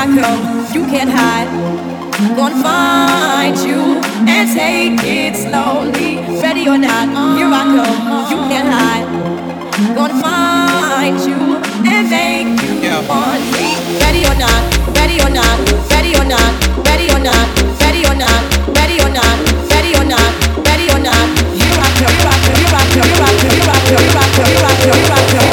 I come. You can't hide. Gonna find you and take it slowly. Ready or not, here I come. You can't hide. Gonna find you and make you yeah. want me. Ready or not, ready or not, ready or not, ready or not, ready or not, ready or not, ready or not, ready or not. Here I come, here I come, here I come, here I come, here I come, here I come, here I come, here I come,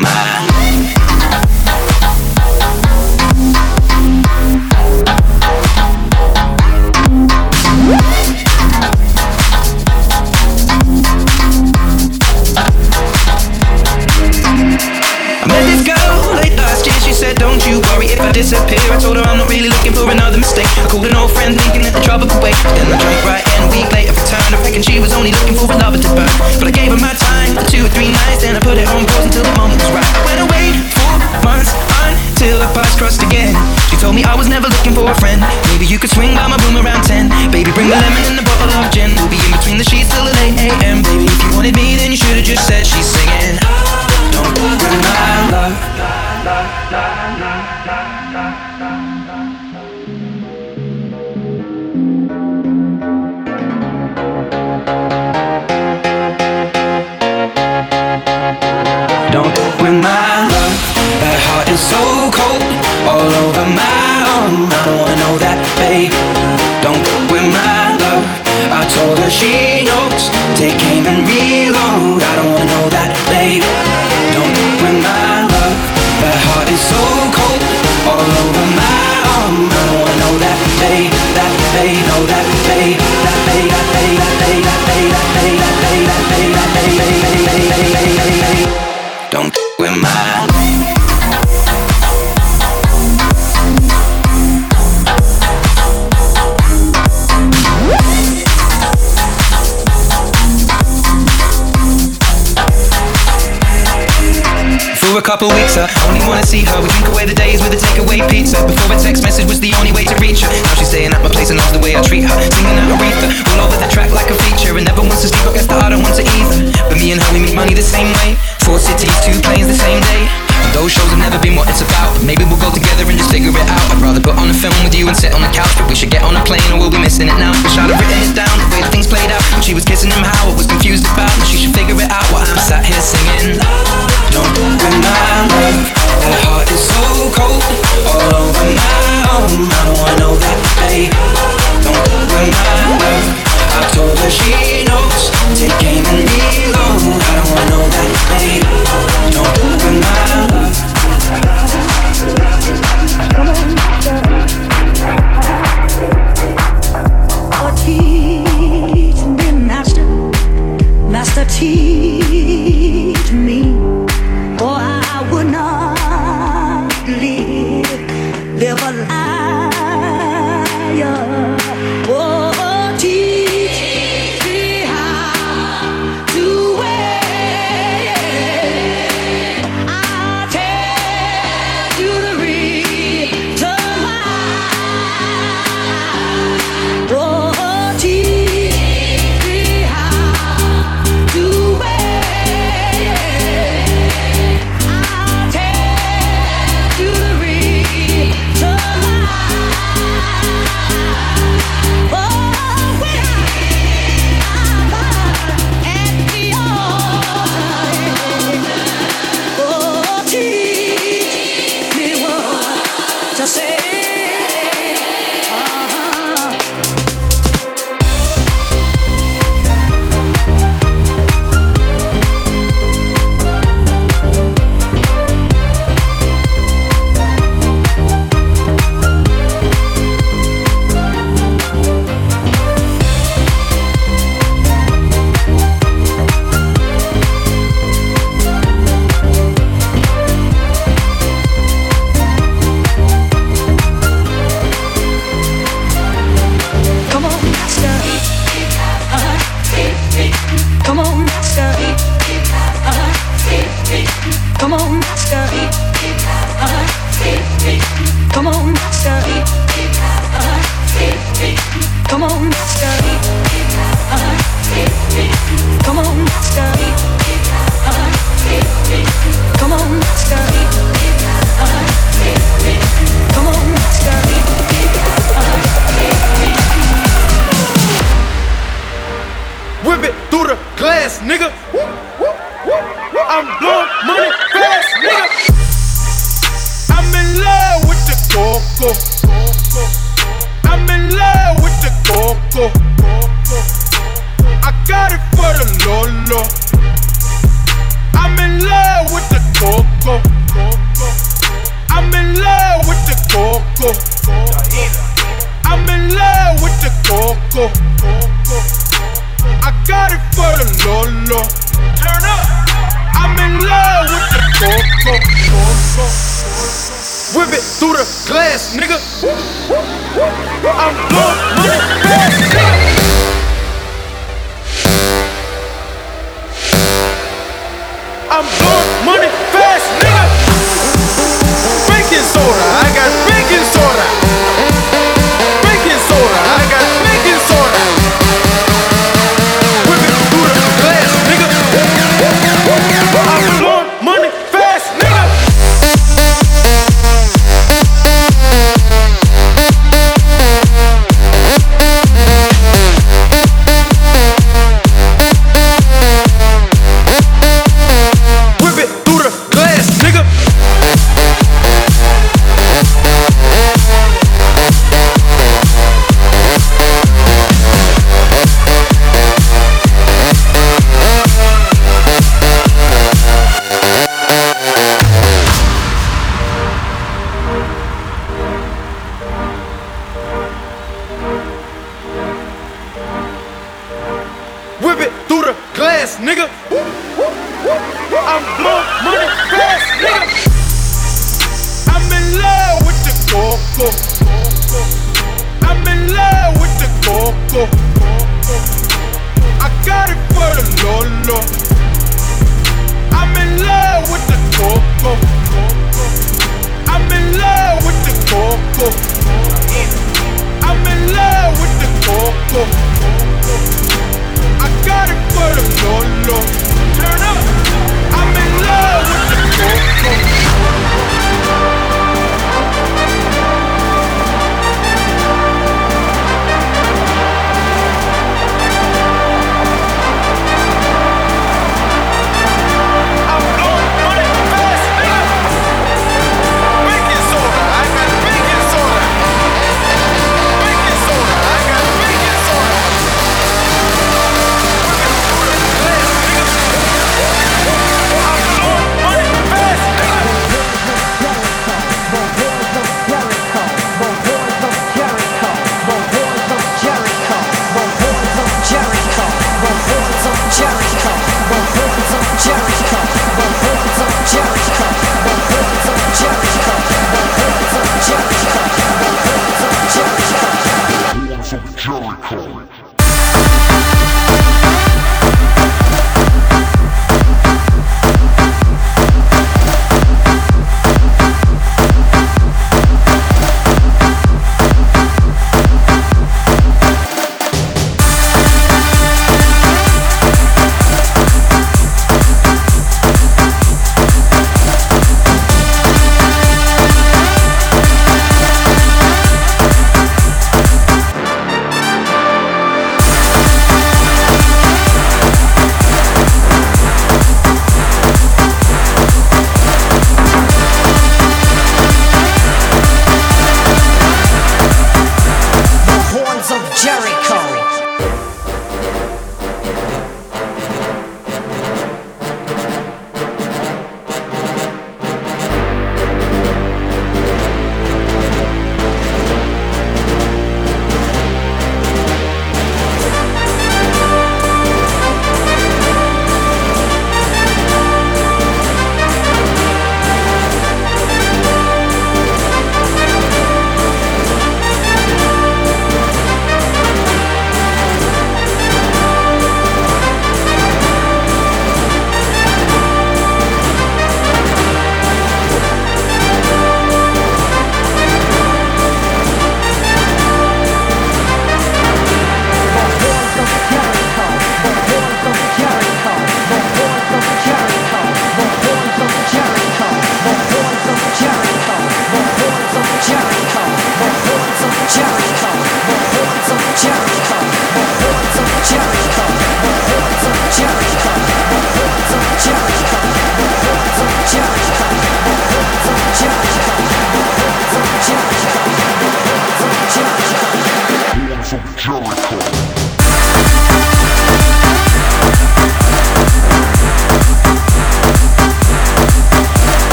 mind. and the way I treat her. Singing at Aretha, all over the track like a feature, and never wants to sleep. I guess that I don't want to either. But me and her, we make money the same way. Four cities, two planes the same day. And those shows have never been what it's about. But maybe we'll go together and just figure it out. I'd rather put on a film with you and sit on the couch, but we should get on a plane, or we'll be missing it now.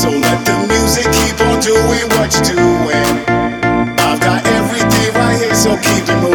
So let the music keep on doing what you're doing. I've got everything right here, so keep it moving.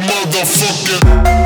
Motherfucker.